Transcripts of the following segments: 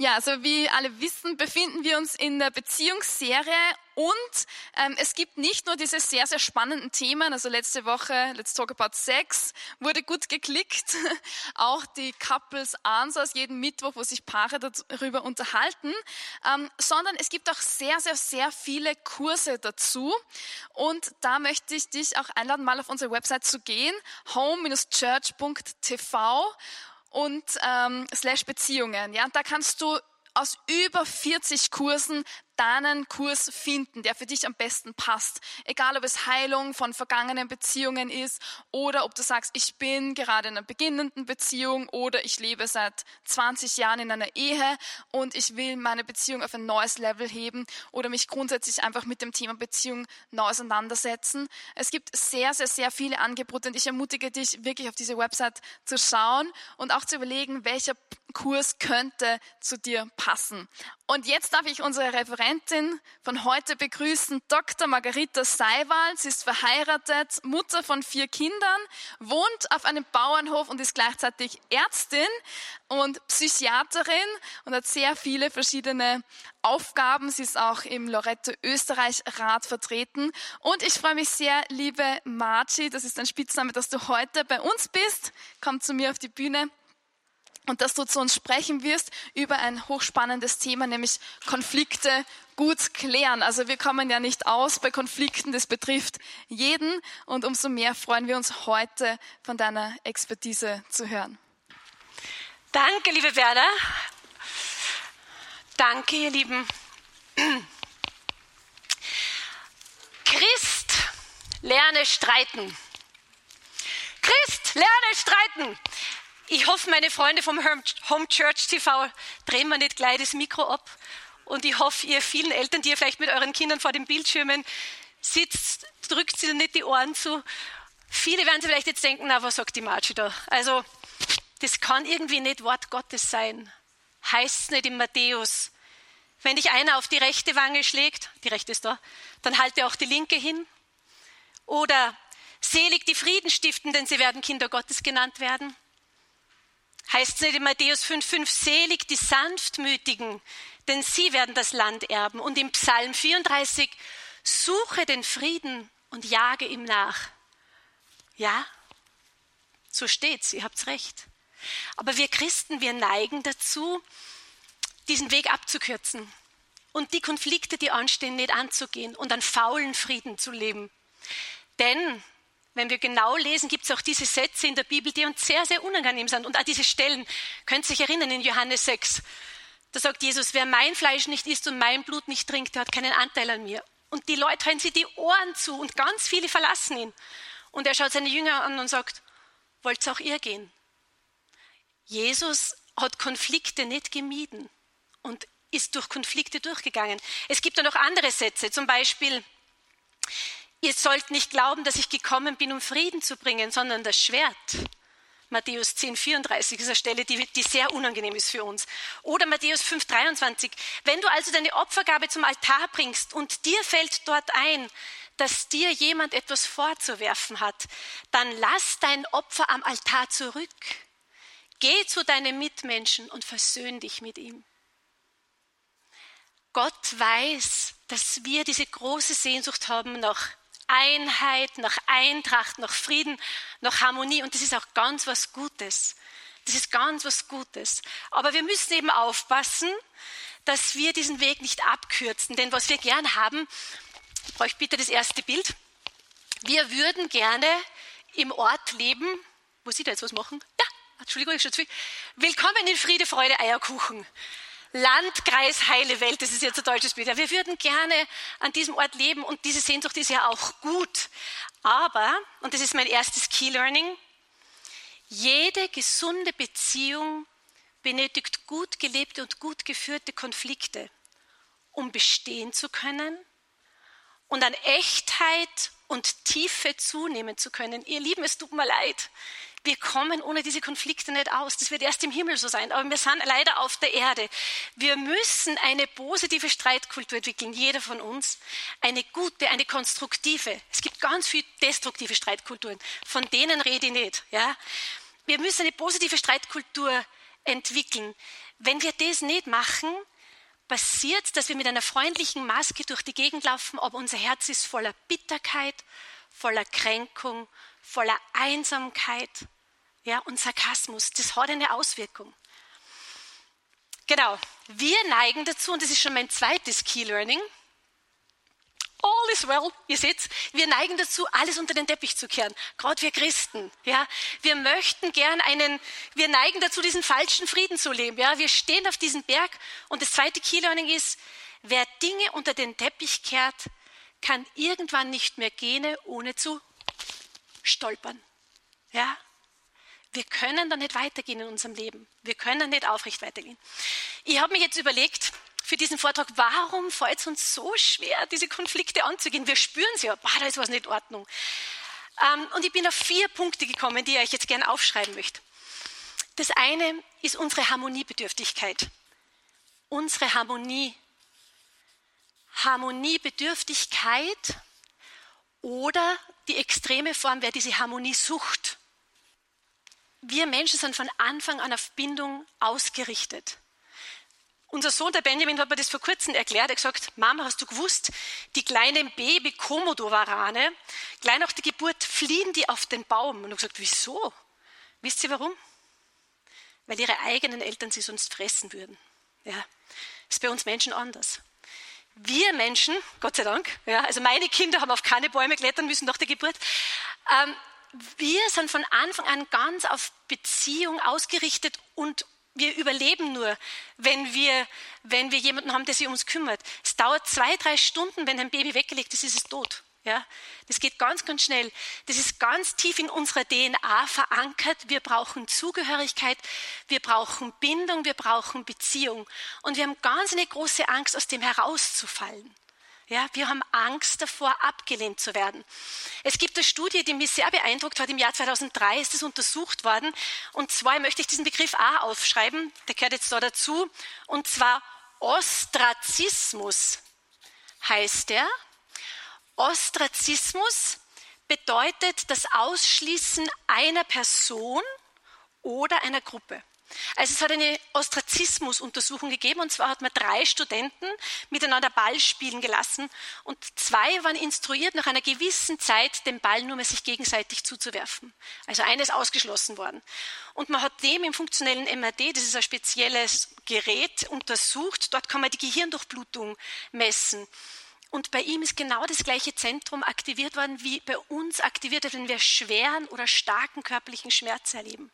Ja, also wie alle wissen, befinden wir uns in der Beziehungsserie und ähm, es gibt nicht nur diese sehr, sehr spannenden Themen, also letzte Woche, Let's Talk About Sex, wurde gut geklickt, auch die Couples Answers jeden Mittwoch, wo sich Paare darüber unterhalten, ähm, sondern es gibt auch sehr, sehr, sehr viele Kurse dazu. Und da möchte ich dich auch einladen, mal auf unsere Website zu gehen, home-church.tv und ähm, slash Beziehungen. Ja, da kannst du aus über 40 Kursen deinen Kurs finden, der für dich am besten passt. Egal, ob es Heilung von vergangenen Beziehungen ist oder ob du sagst, ich bin gerade in einer beginnenden Beziehung oder ich lebe seit 20 Jahren in einer Ehe und ich will meine Beziehung auf ein neues Level heben oder mich grundsätzlich einfach mit dem Thema Beziehung neu auseinandersetzen. Es gibt sehr, sehr, sehr viele Angebote und ich ermutige dich wirklich auf diese Website zu schauen und auch zu überlegen, welcher Kurs könnte zu dir passen. Und jetzt darf ich unsere Referentin von heute begrüßen, Dr. Margarita Seiwald. Sie ist verheiratet, Mutter von vier Kindern, wohnt auf einem Bauernhof und ist gleichzeitig Ärztin und Psychiaterin und hat sehr viele verschiedene Aufgaben. Sie ist auch im Lorette Österreich Rat vertreten. Und ich freue mich sehr, liebe Marci, das ist ein Spitzname, dass du heute bei uns bist. Komm zu mir auf die Bühne und dass du zu uns sprechen wirst über ein hochspannendes Thema, nämlich Konflikte gut klären. Also wir kommen ja nicht aus bei Konflikten, das betrifft jeden und umso mehr freuen wir uns heute von deiner Expertise zu hören. Danke, liebe Werner. Danke, ihr Lieben. Christ, lerne streiten. Christ, lerne streiten. Ich hoffe, meine Freunde vom Home Church TV drehen mir nicht gleich das Mikro ab. Und ich hoffe, ihr vielen Eltern, die ihr vielleicht mit euren Kindern vor den Bildschirmen sitzt, drückt sie nicht die Ohren zu. Viele werden sich vielleicht jetzt denken, na, was sagt die Marci da? Also, das kann irgendwie nicht Wort Gottes sein. Heißt es nicht in Matthäus. Wenn dich einer auf die rechte Wange schlägt, die rechte ist da, dann halte auch die linke hin. Oder selig die Frieden stiften, denn sie werden Kinder Gottes genannt werden. Heißt es nicht in Matthäus 5,5, selig die Sanftmütigen, denn sie werden das Land erben. Und im Psalm 34, suche den Frieden und jage ihm nach. Ja, so steht's, ihr habt's recht. Aber wir Christen, wir neigen dazu, diesen Weg abzukürzen und die Konflikte, die anstehen, nicht anzugehen und an faulen Frieden zu leben. Denn wenn wir genau lesen, gibt es auch diese Sätze in der Bibel, die uns sehr, sehr unangenehm sind. Und an diese Stellen, könnt ihr euch erinnern, in Johannes 6, da sagt Jesus, wer mein Fleisch nicht isst und mein Blut nicht trinkt, der hat keinen Anteil an mir. Und die Leute halten sich die Ohren zu und ganz viele verlassen ihn. Und er schaut seine Jünger an und sagt, wollt auch ihr gehen? Jesus hat Konflikte nicht gemieden und ist durch Konflikte durchgegangen. Es gibt da noch andere Sätze, zum Beispiel, Ihr sollt nicht glauben, dass ich gekommen bin, um Frieden zu bringen, sondern das Schwert. Matthäus 10, 34 ist eine Stelle, die, die sehr unangenehm ist für uns. Oder Matthäus 5, 23. Wenn du also deine Opfergabe zum Altar bringst und dir fällt dort ein, dass dir jemand etwas vorzuwerfen hat, dann lass dein Opfer am Altar zurück. Geh zu deinem Mitmenschen und versöhn dich mit ihm. Gott weiß, dass wir diese große Sehnsucht haben nach Einheit, nach Eintracht, nach Frieden, nach Harmonie. Und das ist auch ganz was Gutes. Das ist ganz was Gutes. Aber wir müssen eben aufpassen, dass wir diesen Weg nicht abkürzen. Denn was wir gern haben, ich brauche bitte das erste Bild. Wir würden gerne im Ort leben. Wo Sie da jetzt was machen? Ja, Entschuldigung, ich schon zu viel. Willkommen in Friede, Freude, Eierkuchen. Landkreis Heile Welt, das ist jetzt ein deutsches Bild. Ja, wir würden gerne an diesem Ort leben und diese Sehnsucht ist ja auch gut. Aber, und das ist mein erstes Key Learning, jede gesunde Beziehung benötigt gut gelebte und gut geführte Konflikte, um bestehen zu können und an Echtheit und Tiefe zunehmen zu können. Ihr Lieben, es tut mir leid wir kommen ohne diese Konflikte nicht aus. Das wird erst im Himmel so sein. Aber wir sind leider auf der Erde. Wir müssen eine positive Streitkultur entwickeln, jeder von uns. Eine gute, eine konstruktive. Es gibt ganz viele destruktive Streitkulturen. Von denen rede ich nicht. Ja? Wir müssen eine positive Streitkultur entwickeln. Wenn wir das nicht machen, passiert, dass wir mit einer freundlichen Maske durch die Gegend laufen, aber unser Herz ist voller Bitterkeit, voller Kränkung, voller Einsamkeit ja, und Sarkasmus. Das hat eine Auswirkung. Genau, wir neigen dazu, und das ist schon mein zweites Key Learning, All is well. Ihr seht, wir neigen dazu, alles unter den Teppich zu kehren. Gerade wir Christen. Ja, wir möchten gern einen, wir neigen dazu, diesen falschen Frieden zu leben. Ja, wir stehen auf diesem Berg. Und das zweite Key Learning ist, wer Dinge unter den Teppich kehrt, kann irgendwann nicht mehr gehen, ohne zu stolpern. Ja, wir können da nicht weitergehen in unserem Leben. Wir können nicht aufrecht weitergehen. Ich habe mir jetzt überlegt, für diesen Vortrag, warum fällt es uns so schwer, diese Konflikte anzugehen? Wir spüren sie ja, boah, da ist was nicht in Ordnung. Ähm, und ich bin auf vier Punkte gekommen, die ich euch jetzt gerne aufschreiben möchte. Das eine ist unsere Harmoniebedürftigkeit. Unsere Harmonie. Harmoniebedürftigkeit oder die extreme Form wäre diese Harmoniesucht. Wir Menschen sind von Anfang an auf Bindung ausgerichtet. Unser Sohn, der Benjamin, hat mir das vor kurzem erklärt. Er hat gesagt, Mama, hast du gewusst, die kleinen Baby Komodowarane, gleich nach der Geburt fliehen die auf den Baum. Und ich habe gesagt, wieso? Wisst ihr warum? Weil ihre eigenen Eltern sie sonst fressen würden. Ja, ist bei uns Menschen anders. Wir Menschen, Gott sei Dank, ja, also meine Kinder haben auf keine Bäume klettern müssen nach der Geburt. Ähm, wir sind von Anfang an ganz auf Beziehung ausgerichtet und wir überleben nur, wenn wir, wenn wir jemanden haben, der sich um uns kümmert. Es dauert zwei, drei Stunden, wenn ein Baby weggelegt ist, ist es tot. Ja, das geht ganz, ganz schnell. Das ist ganz tief in unserer DNA verankert. Wir brauchen Zugehörigkeit, wir brauchen Bindung, wir brauchen Beziehung. Und wir haben ganz eine große Angst, aus dem herauszufallen. Ja, wir haben Angst davor, abgelehnt zu werden. Es gibt eine Studie, die mich sehr beeindruckt hat. Im Jahr 2003 ist es untersucht worden. Und zwar möchte ich diesen Begriff A aufschreiben. Der gehört jetzt da dazu. Und zwar Ostrazismus heißt er. Ostrazismus bedeutet das Ausschließen einer Person oder einer Gruppe. Also es hat eine Ostrazismus-Untersuchung gegeben und zwar hat man drei Studenten miteinander Ball spielen gelassen und zwei waren instruiert, nach einer gewissen Zeit den Ball nur mehr sich gegenseitig zuzuwerfen. Also eines ausgeschlossen worden. Und man hat dem im funktionellen MRD, das ist ein spezielles Gerät, untersucht. Dort kann man die Gehirndurchblutung messen. Und bei ihm ist genau das gleiche Zentrum aktiviert worden, wie bei uns aktiviert wird, wenn wir schweren oder starken körperlichen Schmerz erleben.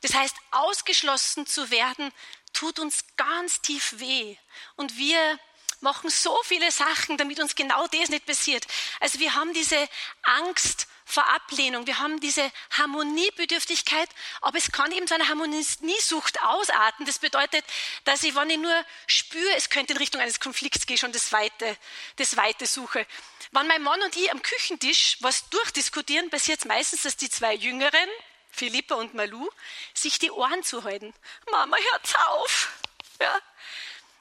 Das heißt, ausgeschlossen zu werden, tut uns ganz tief weh. Und wir machen so viele Sachen, damit uns genau das nicht passiert. Also wir haben diese Angst vor Ablehnung, wir haben diese Harmoniebedürftigkeit, aber es kann eben zu einer Harmoniesucht ausarten. Das bedeutet, dass ich, wenn ich nur spüre, es könnte in Richtung eines Konflikts gehen, schon das Weite, das Weite suche. Wenn mein Mann und ich am Küchentisch was durchdiskutieren, passiert es meistens, dass die zwei Jüngeren, Philippa und Malu, sich die Ohren zu halten. Mama, hört's auf. Ja.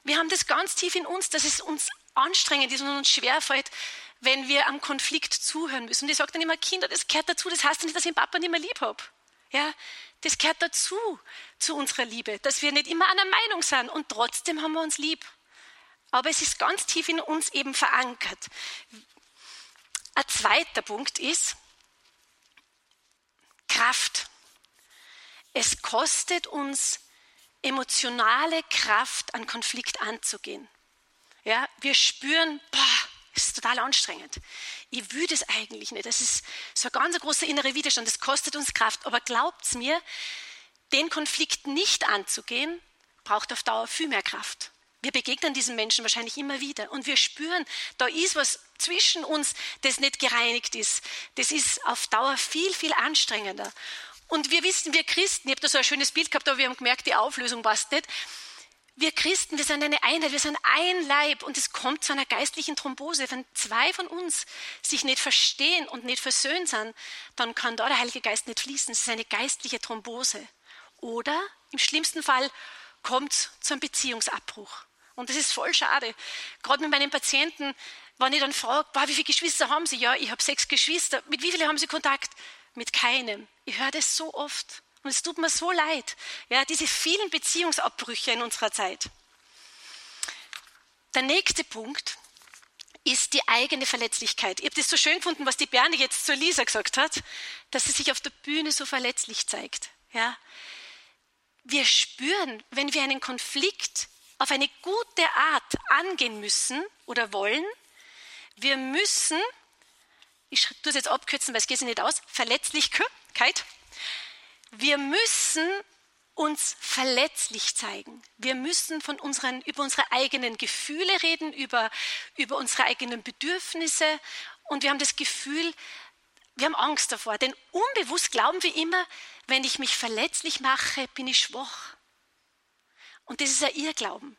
Wir haben das ganz tief in uns, dass es uns anstrengend ist und uns schwerfällt, wenn wir am Konflikt zuhören müssen. Und ich sage dann immer, Kinder, das gehört dazu, das heißt nicht, dass ich den Papa nicht mehr lieb habe. Ja, das gehört dazu, zu unserer Liebe, dass wir nicht immer einer Meinung sind und trotzdem haben wir uns lieb. Aber es ist ganz tief in uns eben verankert. Ein zweiter Punkt ist, Kraft. Es kostet uns emotionale Kraft, an Konflikt anzugehen. Ja, wir spüren, boah, es ist total anstrengend. Ich will das eigentlich nicht. Das ist so ein ganz großer innerer Widerstand. Das kostet uns Kraft. Aber glaubt's mir, den Konflikt nicht anzugehen, braucht auf Dauer viel mehr Kraft. Wir begegnen diesen Menschen wahrscheinlich immer wieder und wir spüren, da ist was zwischen uns, das nicht gereinigt ist. Das ist auf Dauer viel, viel anstrengender. Und wir wissen, wir Christen, ich habe da so ein schönes Bild gehabt, aber wir haben gemerkt, die Auflösung passt nicht. Wir Christen, wir sind eine Einheit, wir sind ein Leib und es kommt zu einer geistlichen Thrombose. Wenn zwei von uns sich nicht verstehen und nicht versöhnt sind, dann kann da der Heilige Geist nicht fließen. Es ist eine geistliche Thrombose. Oder im schlimmsten Fall kommt es zu einem Beziehungsabbruch. Und das ist voll schade. Gerade mit meinen Patienten, wenn ich dann frage, wie viele Geschwister haben Sie? Ja, ich habe sechs Geschwister. Mit wie vielen haben Sie Kontakt? Mit keinem. Ich höre das so oft. Und es tut mir so leid, ja, diese vielen Beziehungsabbrüche in unserer Zeit. Der nächste Punkt ist die eigene Verletzlichkeit. Ich habe das so schön gefunden, was die Bernie jetzt zur Lisa gesagt hat, dass sie sich auf der Bühne so verletzlich zeigt. Ja. Wir spüren, wenn wir einen Konflikt auf eine gute Art angehen müssen oder wollen, wir müssen, ich tue es jetzt abkürzen, weil es geht sich nicht aus, Verletzlichkeit, wir müssen uns verletzlich zeigen. Wir müssen von unseren, über unsere eigenen Gefühle reden, über, über unsere eigenen Bedürfnisse. Und wir haben das Gefühl, wir haben Angst davor. Denn unbewusst glauben wir immer, wenn ich mich verletzlich mache, bin ich schwach. Und das ist ein Irrglauben.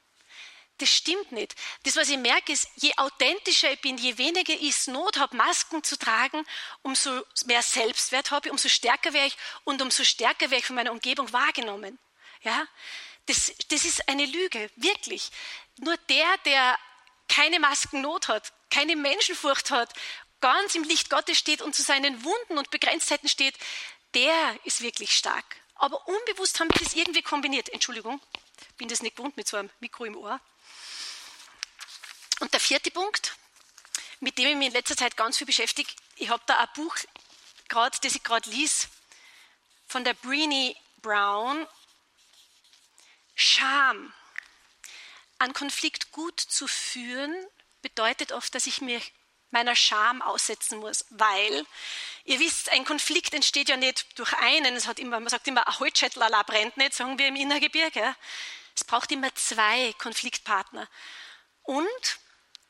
Das stimmt nicht. Das, was ich merke, ist, je authentischer ich bin, je weniger ich Not habe, Masken zu tragen, umso mehr Selbstwert habe ich, umso stärker wäre ich und umso stärker wäre ich von meiner Umgebung wahrgenommen. Ja? Das, das ist eine Lüge, wirklich. Nur der, der keine Maskennot hat, keine Menschenfurcht hat, ganz im Licht Gottes steht und zu seinen Wunden und Begrenztheiten steht, der ist wirklich stark. Aber unbewusst haben wir das irgendwie kombiniert. Entschuldigung, bin das nicht gewohnt mit so einem Mikro im Ohr. Und der vierte Punkt, mit dem ich mich in letzter Zeit ganz viel beschäftige, ich habe da ein Buch, grad, das ich gerade lies, von der Breenie Brown, Scham. Einen Konflikt gut zu führen bedeutet oft, dass ich mir meiner Scham aussetzen muss, weil ihr wisst, ein Konflikt entsteht ja nicht durch einen, es hat immer, man sagt immer, ein Holzschädel brennt nicht, sagen wir im Innergebirge. Es braucht immer zwei Konfliktpartner. Und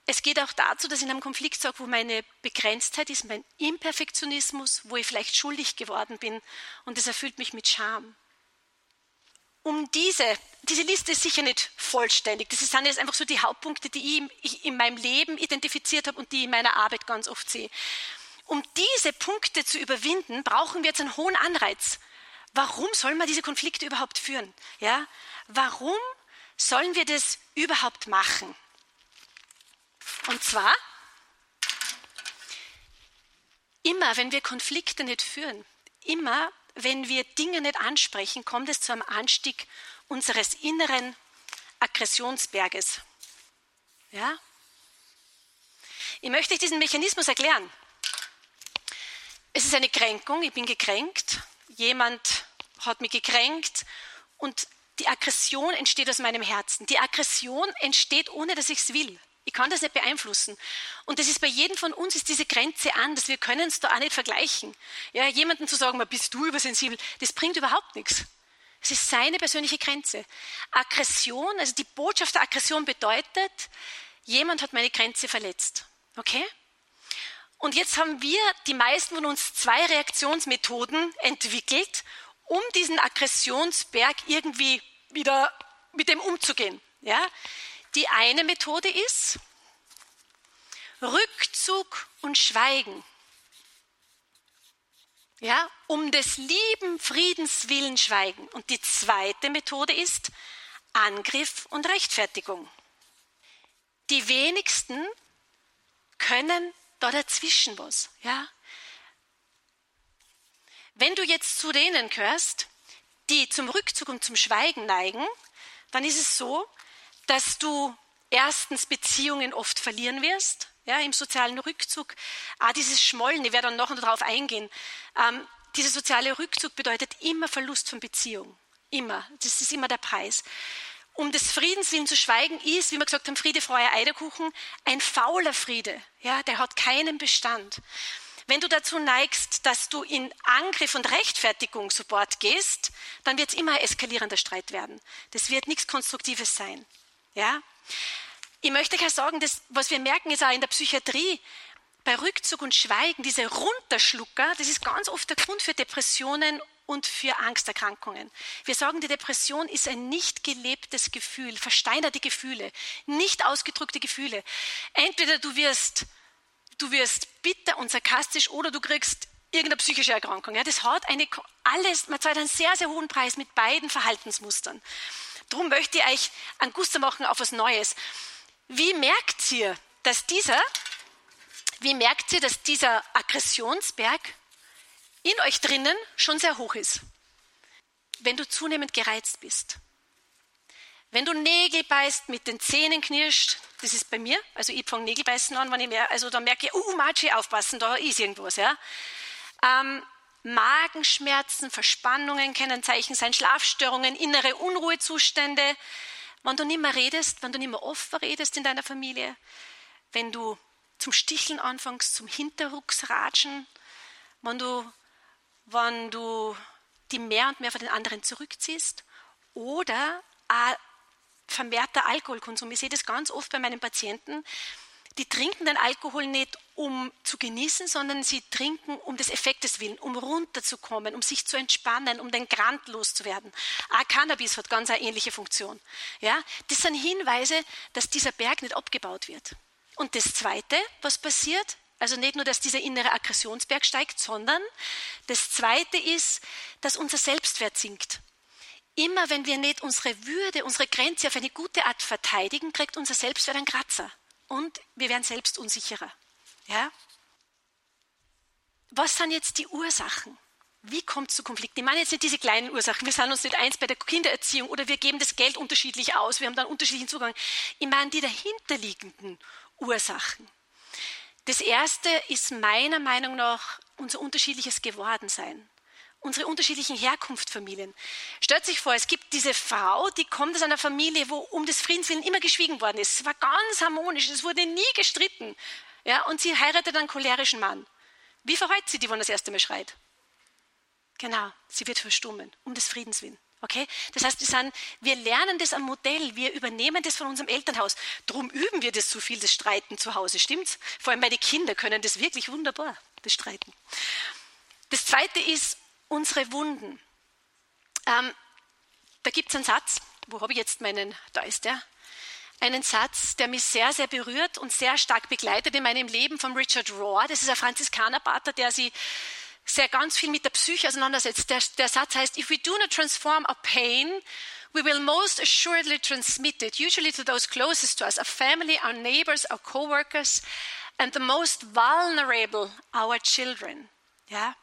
es geht auch dazu, dass ich in einem Konflikt sage, wo meine Begrenztheit ist, mein Imperfektionismus, wo ich vielleicht schuldig geworden bin und das erfüllt mich mit Scham. Um diese, diese Liste ist sicher nicht vollständig. Das sind jetzt einfach so die Hauptpunkte, die ich in meinem Leben identifiziert habe und die ich in meiner Arbeit ganz oft sehe. Um diese Punkte zu überwinden, brauchen wir jetzt einen hohen Anreiz. Warum soll man diese Konflikte überhaupt führen? Ja? Warum sollen wir das überhaupt machen? Und zwar, immer wenn wir Konflikte nicht führen, immer wenn wir Dinge nicht ansprechen, kommt es zu einem Anstieg unseres inneren Aggressionsberges. Ja? Ich möchte euch diesen Mechanismus erklären. Es ist eine Kränkung, ich bin gekränkt, jemand hat mich gekränkt und die Aggression entsteht aus meinem Herzen. Die Aggression entsteht, ohne dass ich es will. Ich kann das nicht beeinflussen. Und das ist bei jedem von uns ist diese Grenze an, dass wir können es da auch nicht vergleichen. Ja, jemanden zu sagen, bist du übersensibel, das bringt überhaupt nichts. Es ist seine persönliche Grenze. Aggression, also die Botschaft der Aggression bedeutet, jemand hat meine Grenze verletzt. Okay? Und jetzt haben wir, die meisten von uns, zwei Reaktionsmethoden entwickelt, um diesen Aggressionsberg irgendwie wieder mit dem umzugehen. Ja? Die eine Methode ist Rückzug und Schweigen. Ja, um des lieben Friedens willen schweigen. Und die zweite Methode ist Angriff und Rechtfertigung. Die wenigsten können da dazwischen was. Ja? Wenn du jetzt zu denen gehörst, die zum Rückzug und zum Schweigen neigen, dann ist es so, dass du erstens Beziehungen oft verlieren wirst, ja, im sozialen Rückzug. Ah, dieses Schmollen, ich werde dann noch darauf eingehen. Ähm, dieser soziale Rückzug bedeutet immer Verlust von Beziehung. Immer. Das ist immer der Preis. Um des Friedens willen zu schweigen, ist, wie wir gesagt haben, Friede, Freude, Eierkuchen, ein fauler Friede. Ja, der hat keinen Bestand. Wenn du dazu neigst, dass du in Angriff und Rechtfertigung sofort gehst, dann wird es immer ein eskalierender Streit werden. Das wird nichts Konstruktives sein. Ja? Ich möchte euch sagen, das, was wir merken, ist auch in der Psychiatrie, bei Rückzug und Schweigen, diese Runterschlucker, das ist ganz oft der Grund für Depressionen und für Angsterkrankungen. Wir sagen, die Depression ist ein nicht gelebtes Gefühl, versteinerte Gefühle, nicht ausgedrückte Gefühle. Entweder du wirst, du wirst bitter und sarkastisch oder du kriegst irgendeine psychische Erkrankung. Ja, das hat eine, alles, man zahlt einen sehr, sehr hohen Preis mit beiden Verhaltensmustern. Darum möchte ich euch einen Guster machen auf was Neues. Wie merkt ihr, dass dieser, wie merkt ihr, dass dieser Aggressionsberg in euch drinnen schon sehr hoch ist? wenn du zunehmend gereizt bist. Wenn du Nägel beißt, mit den Zähnen knirscht, das ist bei mir, also ich fange Nägelbeißen an, wenn ich mehr, also da merke ich, uh, Matschi, aufpassen, da ist irgendwas, ja. Ähm, Magenschmerzen, Verspannungen können Zeichen sein, Schlafstörungen, innere Unruhezustände, wenn du nicht mehr redest, wenn du nicht mehr offen redest in deiner Familie, wenn du zum Sticheln anfängst, zum Hinterrucksratschen, wenn du, wenn du die mehr und mehr von den anderen zurückziehst oder vermehrter Alkoholkonsum. Ich sehe das ganz oft bei meinen Patienten. Die trinken den Alkohol nicht, um zu genießen, sondern sie trinken um des Effektes willen, um runterzukommen, um sich zu entspannen, um den Grant loszuwerden. Auch Cannabis hat ganz eine ähnliche Funktion. Ja? Das sind Hinweise, dass dieser Berg nicht abgebaut wird. Und das Zweite, was passiert, also nicht nur, dass dieser innere Aggressionsberg steigt, sondern das Zweite ist, dass unser Selbstwert sinkt. Immer wenn wir nicht unsere Würde, unsere Grenze auf eine gute Art verteidigen, kriegt unser Selbstwert einen Kratzer. Und wir werden selbst unsicherer. Ja? Was sind jetzt die Ursachen? Wie kommt es zu Konflikten? Ich meine jetzt nicht diese kleinen Ursachen. Wir sind uns nicht eins bei der Kindererziehung oder wir geben das Geld unterschiedlich aus. Wir haben dann unterschiedlichen Zugang. Ich meine die dahinterliegenden Ursachen. Das erste ist meiner Meinung nach unser unterschiedliches Gewordensein unsere unterschiedlichen Herkunftsfamilien. Stellt sich vor, es gibt diese Frau, die kommt aus einer Familie, wo um des Friedens willen immer geschwiegen worden ist. Es war ganz harmonisch, es wurde nie gestritten. Ja, und sie heiratet einen cholerischen Mann. Wie verhält sie die, wenn das erste Mal schreit? Genau, sie wird verstummen, um des Friedens willen. Okay? Das heißt, wir, sind, wir lernen das am Modell, wir übernehmen das von unserem Elternhaus. Drum üben wir das so viel, das Streiten zu Hause, stimmt's? Vor allem meine Kinder können das wirklich wunderbar, das Streiten. Das zweite ist, unsere Wunden. Ähm, da gibt es einen Satz, wo habe ich jetzt meinen, da ist der, einen Satz, der mich sehr, sehr berührt und sehr stark begleitet in meinem Leben von Richard Rohr. Das ist ein Franziskanerpater, der sich sehr ganz viel mit der Psyche auseinandersetzt. Der, der Satz heißt, if we do not transform our pain, we will most assuredly transmit it, usually to those closest to us, our family, our neighbors, our co-workers, and the most vulnerable, our children. Ja?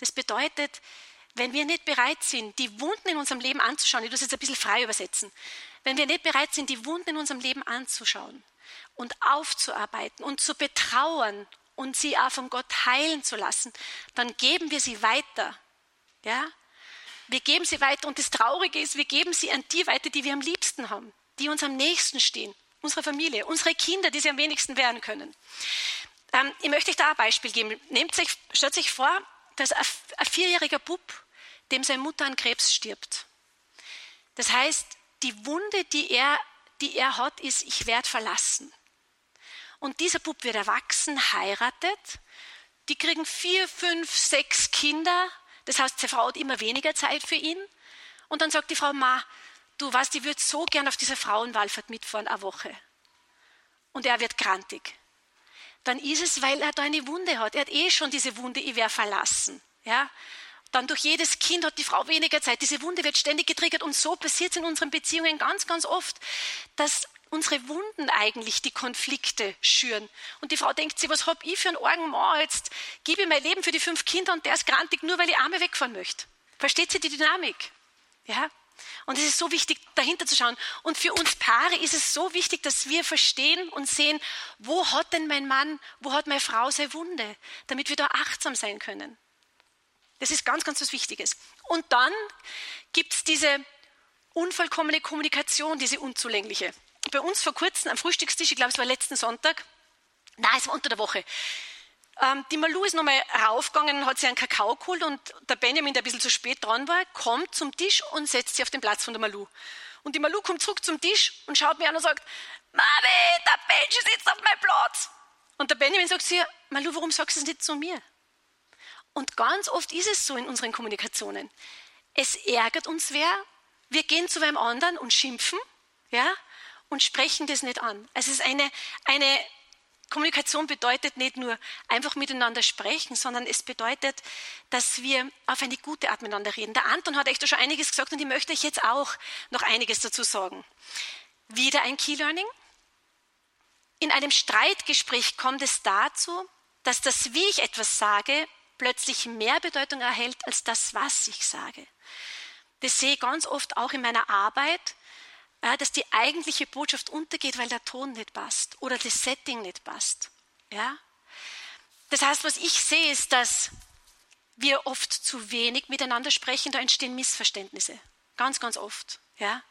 Das bedeutet, wenn wir nicht bereit sind, die Wunden in unserem Leben anzuschauen, ich muss jetzt ein bisschen frei übersetzen, wenn wir nicht bereit sind, die Wunden in unserem Leben anzuschauen und aufzuarbeiten und zu betrauern und sie auch von Gott heilen zu lassen, dann geben wir sie weiter. Ja? Wir geben sie weiter und das Traurige ist, wir geben sie an die weiter, die wir am liebsten haben, die uns am nächsten stehen, unsere Familie, unsere Kinder, die sie am wenigsten wehren können. Ähm, ich möchte euch da ein Beispiel geben. Nehmt sich, stellt sich vor, dass ein, vierjähriger Bub, dem seine Mutter an Krebs stirbt. Das heißt, die Wunde, die er, die er hat, ist, ich werde verlassen. Und dieser Bub wird erwachsen, heiratet. Die kriegen vier, fünf, sechs Kinder. Das heißt, die Frau hat immer weniger Zeit für ihn. Und dann sagt die Frau, Ma, du weißt, ich würde so gern auf dieser Frauenwallfahrt mitfahren, eine Woche. Und er wird krantig dann ist es, weil er da eine Wunde hat. Er hat eh schon diese Wunde, ich werde verlassen. Ja? Dann durch jedes Kind hat die Frau weniger Zeit. Diese Wunde wird ständig getriggert und so passiert es in unseren Beziehungen ganz, ganz oft, dass unsere Wunden eigentlich die Konflikte schüren. Und die Frau denkt sich, was hab ich für einen Orgenmann? Jetzt gebe ich mein Leben für die fünf Kinder und der ist grantig, nur weil ich Arme wegfahren möchte. Versteht sie die Dynamik? Ja? Und es ist so wichtig, dahinter zu schauen. Und für uns Paare ist es so wichtig, dass wir verstehen und sehen, wo hat denn mein Mann, wo hat meine Frau seine Wunde, damit wir da achtsam sein können. Das ist ganz, ganz was Wichtiges. Und dann gibt es diese unvollkommene Kommunikation, diese unzulängliche. Bei uns vor kurzem am Frühstückstisch, ich glaube, es war letzten Sonntag, nein, es war unter der Woche, ähm, die Malu ist nochmal raufgegangen hat sich einen Kakao geholt und der Benjamin, der ein bisschen zu spät dran war, kommt zum Tisch und setzt sich auf den Platz von der Malu. Und die Malu kommt zurück zum Tisch und schaut mir an und sagt, Mami, der Benji sitzt auf meinem Platz. Und der Benjamin sagt zu ihr, Malu, warum sagst du es nicht zu mir? Und ganz oft ist es so in unseren Kommunikationen. Es ärgert uns wer, wir gehen zu einem anderen und schimpfen, ja, und sprechen das nicht an. Es ist eine, eine Kommunikation bedeutet nicht nur einfach miteinander sprechen, sondern es bedeutet, dass wir auf eine gute Art miteinander reden. Der Anton hat echt schon einiges gesagt und ich möchte euch jetzt auch noch einiges dazu sagen. Wieder ein Key Learning. In einem Streitgespräch kommt es dazu, dass das, wie ich etwas sage, plötzlich mehr Bedeutung erhält als das, was ich sage. Das sehe ich ganz oft auch in meiner Arbeit, ja, dass die eigentliche Botschaft untergeht, weil der Ton nicht passt oder das Setting nicht passt. Ja? Das heißt, was ich sehe, ist, dass wir oft zu wenig miteinander sprechen, da entstehen Missverständnisse. Ganz, ganz oft. Ja?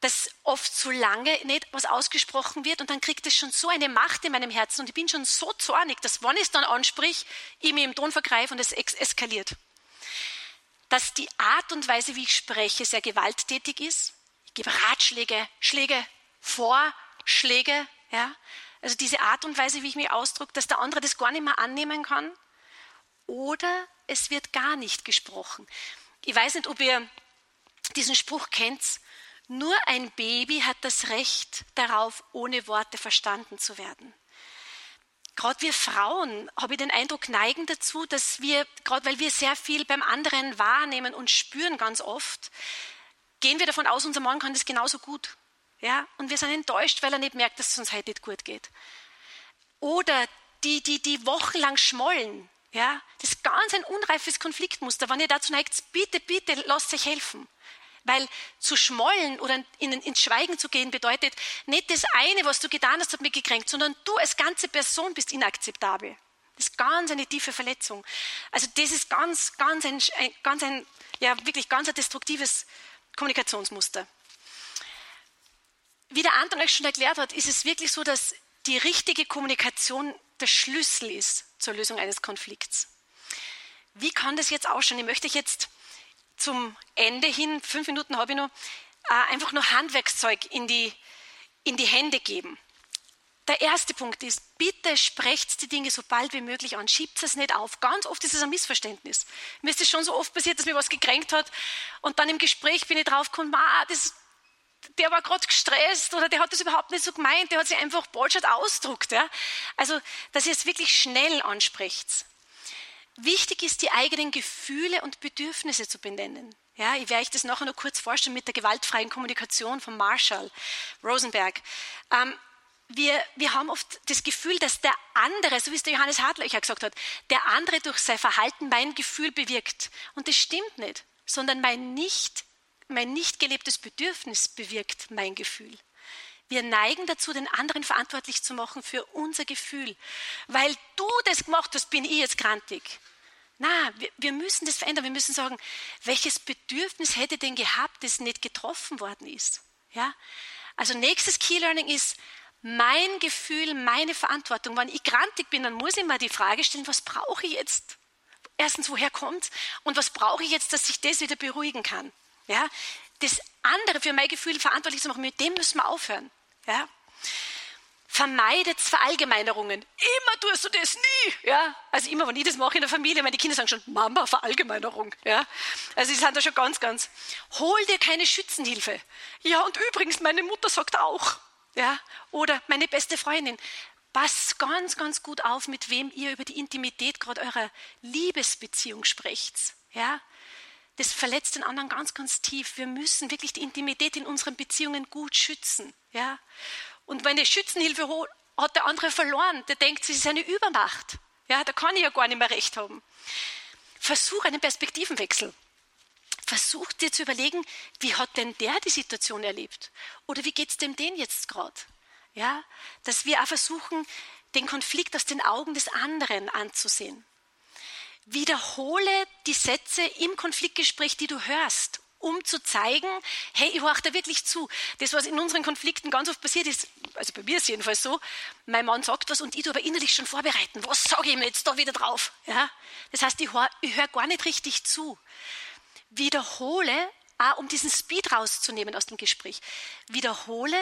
Dass oft zu lange nicht was ausgesprochen wird und dann kriegt es schon so eine Macht in meinem Herzen und ich bin schon so zornig, dass wenn ich es dann ansprich, ich mich im Ton vergreife und es eskaliert. Dass die Art und Weise, wie ich spreche, sehr gewalttätig ist. Ich gebe Ratschläge, Schläge, Vorschläge, ja. Also diese Art und Weise, wie ich mich ausdrücke, dass der andere das gar nicht mehr annehmen kann. Oder es wird gar nicht gesprochen. Ich weiß nicht, ob ihr diesen Spruch kennt. Nur ein Baby hat das Recht darauf, ohne Worte verstanden zu werden. Gerade wir Frauen, habe ich den Eindruck, neigen dazu, dass wir, gerade weil wir sehr viel beim anderen wahrnehmen und spüren ganz oft, gehen wir davon aus, unser Mann kann das genauso gut. Ja? Und wir sind enttäuscht, weil er nicht merkt, dass es uns heute nicht gut geht. Oder die, die, die wochenlang schmollen. Ja? Das ist ganz ein unreifes Konfliktmuster. Wenn ihr dazu neigt, bitte, bitte, lasst euch helfen. Weil zu schmollen oder in, ins Schweigen zu gehen bedeutet, nicht das eine, was du getan hast, hat mich gekränkt, sondern du als ganze Person bist inakzeptabel. Das ist ganz eine tiefe Verletzung. Also das ist ganz, ganz ein, ganz ein ja, wirklich ganz ein destruktives Kommunikationsmuster. Wie der Anton euch schon erklärt hat, ist es wirklich so, dass die richtige Kommunikation der Schlüssel ist zur Lösung eines Konflikts. Wie kann das jetzt ausschauen? Ich möchte euch jetzt zum Ende hin, fünf Minuten habe ich noch, äh, einfach nur Handwerkszeug in die, in die Hände geben. Der erste Punkt ist, bitte sprecht die Dinge so bald wie möglich an. Schiebt es nicht auf. Ganz oft ist es ein Missverständnis. Mir ist es schon so oft passiert, dass mir was gekränkt hat und dann im Gespräch bin ich draufgekommen, das der war gerade gestresst oder der hat das überhaupt nicht so gemeint, der hat sich einfach Bullshit ausdruckt. Ja? Also, dass ihr es wirklich schnell anspricht. Wichtig ist, die eigenen Gefühle und Bedürfnisse zu benennen. Ja, ich werde euch das nachher noch kurz vorstellen mit der gewaltfreien Kommunikation von Marshall Rosenberg. Ähm, wir, wir haben oft das Gefühl, dass der andere, so wie es der Johannes Hartlöcher gesagt hat, der andere durch sein Verhalten mein Gefühl bewirkt. Und das stimmt nicht, sondern mein nicht mein nicht gelebtes Bedürfnis bewirkt mein Gefühl. Wir neigen dazu, den anderen verantwortlich zu machen für unser Gefühl. Weil du das gemacht hast, bin ich jetzt grantig. Na, wir, wir müssen das verändern. Wir müssen sagen, welches Bedürfnis hätte denn gehabt, das nicht getroffen worden ist? Ja? Also nächstes Key Learning ist mein Gefühl, meine Verantwortung. Wenn ich grantig bin, dann muss ich mir die Frage stellen, was brauche ich jetzt? Erstens, woher kommt und was brauche ich jetzt, dass ich das wieder beruhigen kann? Ja? Das andere für mein Gefühl verantwortlich zu machen, mit dem müssen wir aufhören. Ja? Vermeidet Verallgemeinerungen. Immer tust du das nie. Ja? Also immer, wenn ich das mache in der Familie, meine Kinder sagen schon, Mama, Verallgemeinerung. Ja? Also sie sind da schon ganz, ganz. Hol dir keine Schützenhilfe. Ja, und übrigens, meine Mutter sagt auch. Ja? Oder meine beste Freundin. Passt ganz, ganz gut auf, mit wem ihr über die Intimität gerade eurer Liebesbeziehung sprecht. Ja? das verletzt den anderen ganz, ganz tief. Wir müssen wirklich die Intimität in unseren Beziehungen gut schützen. Ja? Und wenn ich Schützenhilfe hole, hat der andere verloren. Der denkt, es ist eine Übermacht. Ja, da kann ich ja gar nicht mehr recht haben. Versuch einen Perspektivenwechsel. Versuch dir zu überlegen, wie hat denn der die Situation erlebt? Oder wie geht es dem den jetzt gerade? Ja, dass wir auch versuchen, den Konflikt aus den Augen des anderen anzusehen. Wiederhole die Sätze im Konfliktgespräch, die du hörst, um zu zeigen, hey, ich horche da wirklich zu. Das, was in unseren Konflikten ganz oft passiert ist, also bei mir ist es jedenfalls so, mein Mann sagt was und ich tue aber innerlich schon vorbereiten. Was sage ich ihm jetzt da wieder drauf? Ja? Das heißt, ich höre hör gar nicht richtig zu. Wiederhole, auch um diesen Speed rauszunehmen aus dem Gespräch. Wiederhole,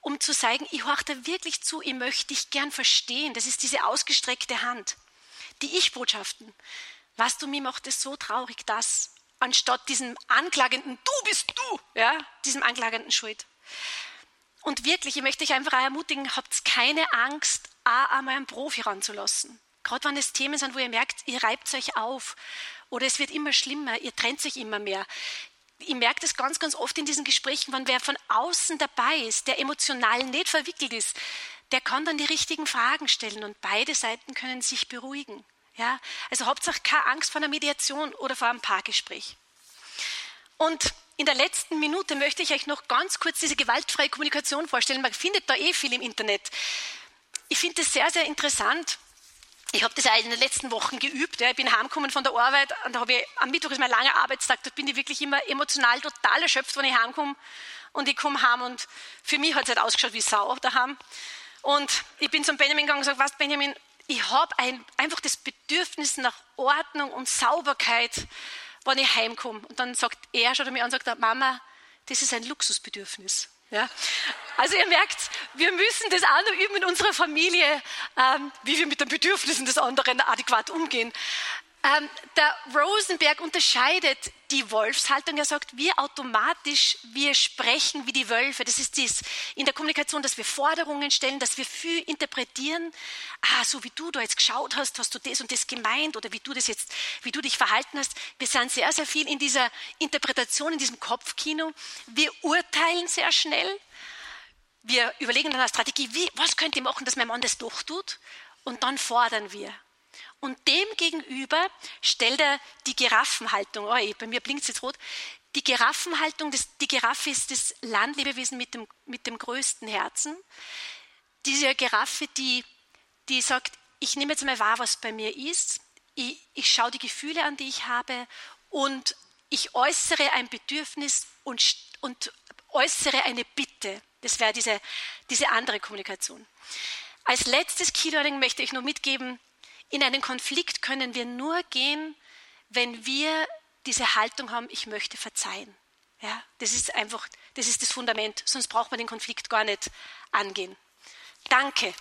um zu sagen, ich horche da wirklich zu, ich möchte dich gern verstehen. Das ist diese ausgestreckte Hand die Ich-Botschaften. Was du mir macht es so traurig, dass anstatt diesem anklagenden Du bist du, ja, diesem anklagenden Schuld. Und wirklich, ich möchte euch einfach ermutigen, habt keine Angst, auch einmal einen Profi ranzulassen. Gerade wenn es Themen sind, wo ihr merkt, ihr reibt euch auf oder es wird immer schlimmer, ihr trennt sich immer mehr. Ich merke das ganz, ganz oft in diesen Gesprächen, wenn wer von außen dabei ist, der emotional nicht verwickelt ist, der kann dann die richtigen Fragen stellen und beide Seiten können sich beruhigen. Ja, also Hauptsache keine Angst vor einer Mediation oder vor einem Paargespräch. Und in der letzten Minute möchte ich euch noch ganz kurz diese gewaltfreie Kommunikation vorstellen. Man findet da eh viel im Internet. Ich finde es sehr, sehr interessant. Ich habe das auch in den letzten Wochen geübt. Ja. Ich bin heimgekommen von der Arbeit und da habe ich, am Mittwoch ist mein langer Arbeitstag, da bin ich wirklich immer emotional total erschöpft, wenn ich heimkomme. Und ich komme heim und für mich hat es halt ausgeschaut wie Sau daheim. Und ich bin zum Benjamin gegangen und gesagt, was Benjamin, ich habe ein, einfach das Bedürfnis nach Ordnung und Sauberkeit, wenn ich heimkomme. Und dann sagt er, schaut er mir an und sagt, Mama, das ist ein Luxusbedürfnis. Ja? Also ihr merkt, wir müssen das auch noch üben in unserer Familie, ähm, wie wir mit den Bedürfnissen des anderen adäquat umgehen. Ähm, der Rosenberg unterscheidet die Wolfshaltung. Er sagt, wir automatisch, wir sprechen wie die Wölfe. Das ist dies in der Kommunikation, dass wir Forderungen stellen, dass wir viel interpretieren. Ah, so wie du da jetzt geschaut hast, hast du das und das gemeint oder wie du das jetzt, wie du dich verhalten hast. Wir sind sehr, sehr viel in dieser Interpretation, in diesem Kopfkino. Wir urteilen sehr schnell. Wir überlegen dann eine Strategie, wie, was könnte ich machen, dass mein Mann das doch tut? Und dann fordern wir. Und dem gegenüber stellt er die Giraffenhaltung. Oh, bei mir blinkt es jetzt rot. Die Giraffenhaltung, das, die Giraffe ist das Landlebewesen mit dem, mit dem größten Herzen. Diese Giraffe, die, die sagt, ich nehme jetzt mal wahr, was bei mir ist. Ich, ich schaue die Gefühle an, die ich habe und ich äußere ein Bedürfnis und, und äußere eine Bitte. Das wäre diese, diese andere Kommunikation. Als letztes Keylearning möchte ich nur mitgeben, in einen Konflikt können wir nur gehen, wenn wir diese Haltung haben, ich möchte verzeihen. Ja, das ist einfach, das ist das Fundament, sonst braucht man den Konflikt gar nicht angehen. Danke.